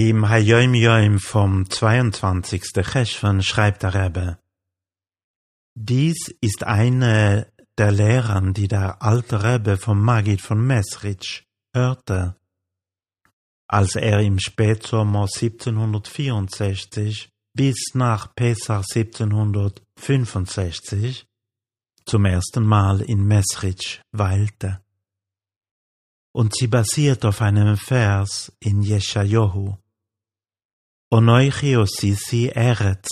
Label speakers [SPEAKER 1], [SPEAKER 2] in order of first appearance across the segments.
[SPEAKER 1] Im Hayom Yom vom 22. Cheshvan schreibt der Rebbe, dies ist eine der Lehren, die der alte Rebbe vom Magid von Mesrich hörte, als er im Spätsommer 1764 bis nach Pesach 1765 zum ersten Mal in Mesrich weilte. Und sie basiert auf einem Vers in Jeschajohu. Osisi eretz,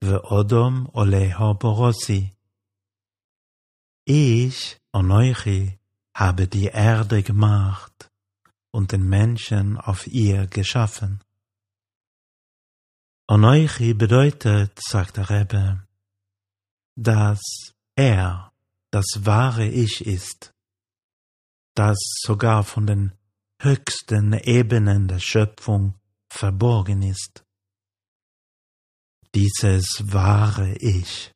[SPEAKER 1] ve'odom oleho borosi. Ich, Onoichi, habe die Erde gemacht und den Menschen auf ihr geschaffen. Onoichi bedeutet, sagt der Rebbe, dass er das wahre Ich ist, das sogar von den höchsten Ebenen der Schöpfung verborgen ist. Dieses wahre Ich,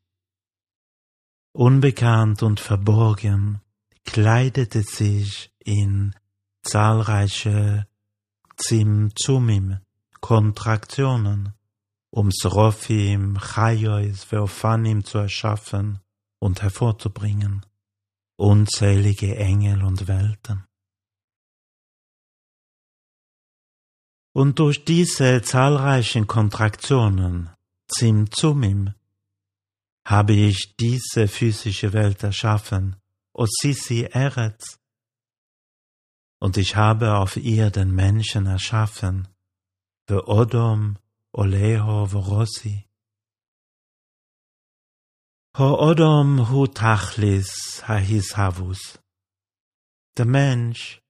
[SPEAKER 1] unbekannt und verborgen, kleidete sich in zahlreiche Zimzumim, Kontraktionen, um Srophim, Chayois, Veophanim zu erschaffen und hervorzubringen, unzählige Engel und Welten. Und durch diese zahlreichen Kontraktionen, Zimzumim, habe ich diese physische Welt erschaffen, Osisi Eretz, und ich habe auf ihr den Menschen erschaffen, Odom, Oleho, Vorossi, Ho'odom hu tachlis hahishavus. Der Mensch,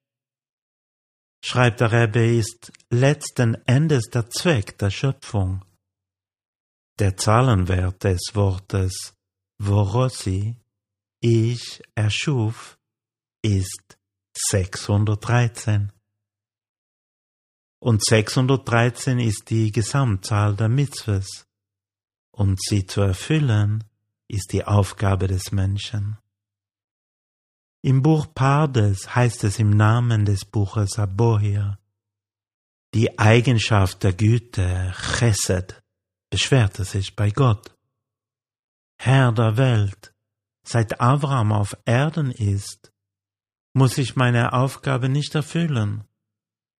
[SPEAKER 1] schreibt der Rebbe, ist letzten Endes der Zweck der Schöpfung. Der Zahlenwert des Wortes Vorossi, ich erschuf, ist 613. Und 613 ist die Gesamtzahl der Mitzvahs. Und sie zu erfüllen, ist die Aufgabe des Menschen. Im Buch Pardes heißt es im Namen des Buches Abohir, die Eigenschaft der Güte, Chesed, beschwerte sich bei Gott. Herr der Welt, seit Avram auf Erden ist, muss ich meine Aufgabe nicht erfüllen,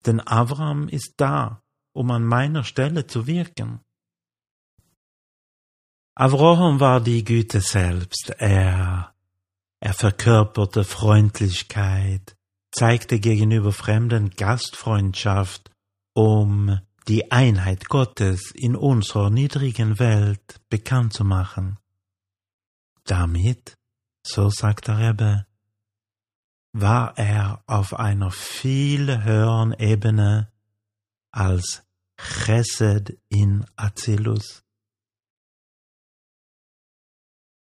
[SPEAKER 1] denn Avram ist da, um an meiner Stelle zu wirken. Avraham war die Güte selbst. Er, er verkörperte Freundlichkeit, zeigte gegenüber Fremden Gastfreundschaft, um die Einheit Gottes in unserer niedrigen Welt bekannt zu machen. Damit, so sagt der Rebbe, war er auf einer viel höheren Ebene als Chesed in Azilus.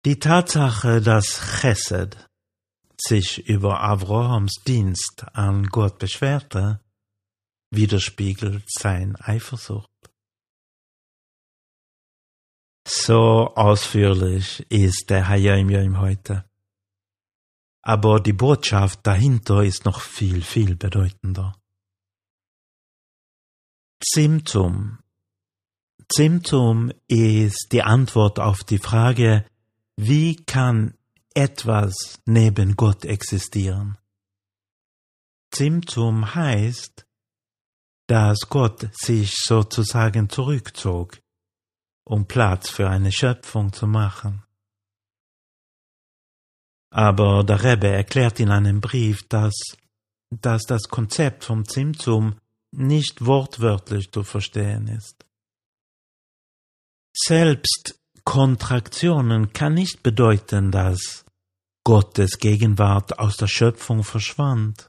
[SPEAKER 1] Die Tatsache, dass Chesed sich über Avrahams Dienst an Gott beschwerte, widerspiegelt sein Eifersucht. So ausführlich ist der Hayim Yom heute. Aber die Botschaft dahinter ist noch viel, viel bedeutender. Zimtum. Zimtum ist die Antwort auf die Frage, wie kann etwas neben Gott existieren? Zimtum heißt, dass Gott sich sozusagen zurückzog, um Platz für eine Schöpfung zu machen. Aber der Rebbe erklärt in einem Brief, dass, dass das Konzept vom Zimtum nicht wortwörtlich zu verstehen ist. Selbst Kontraktionen kann nicht bedeuten, dass Gottes Gegenwart aus der Schöpfung verschwand.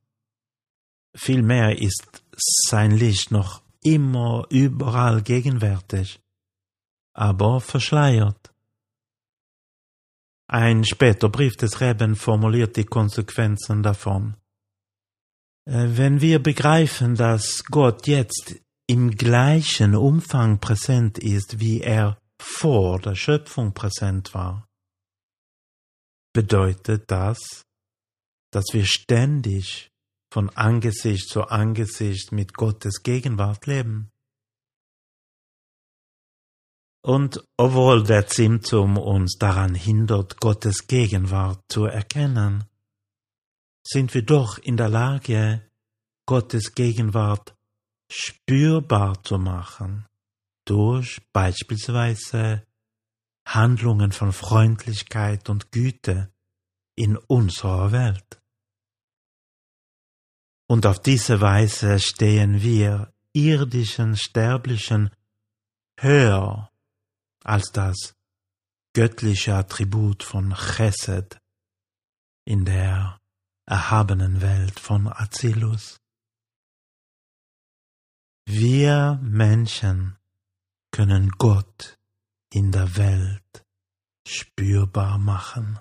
[SPEAKER 1] Vielmehr ist sein Licht noch immer überall gegenwärtig, aber verschleiert. Ein später Brief des Reben formuliert die Konsequenzen davon. Äh, wenn wir begreifen, dass Gott jetzt im gleichen Umfang präsent ist, wie er vor der Schöpfung präsent war, bedeutet das, dass wir ständig von Angesicht zu Angesicht mit Gottes Gegenwart leben. Und obwohl der Symptom uns daran hindert, Gottes Gegenwart zu erkennen, sind wir doch in der Lage, Gottes Gegenwart spürbar zu machen, durch beispielsweise Handlungen von Freundlichkeit und Güte in unserer Welt. Und auf diese Weise stehen wir irdischen Sterblichen höher als das göttliche Attribut von Chesed in der erhabenen Welt von Azilus. Wir Menschen können Gott in der Welt spürbar machen.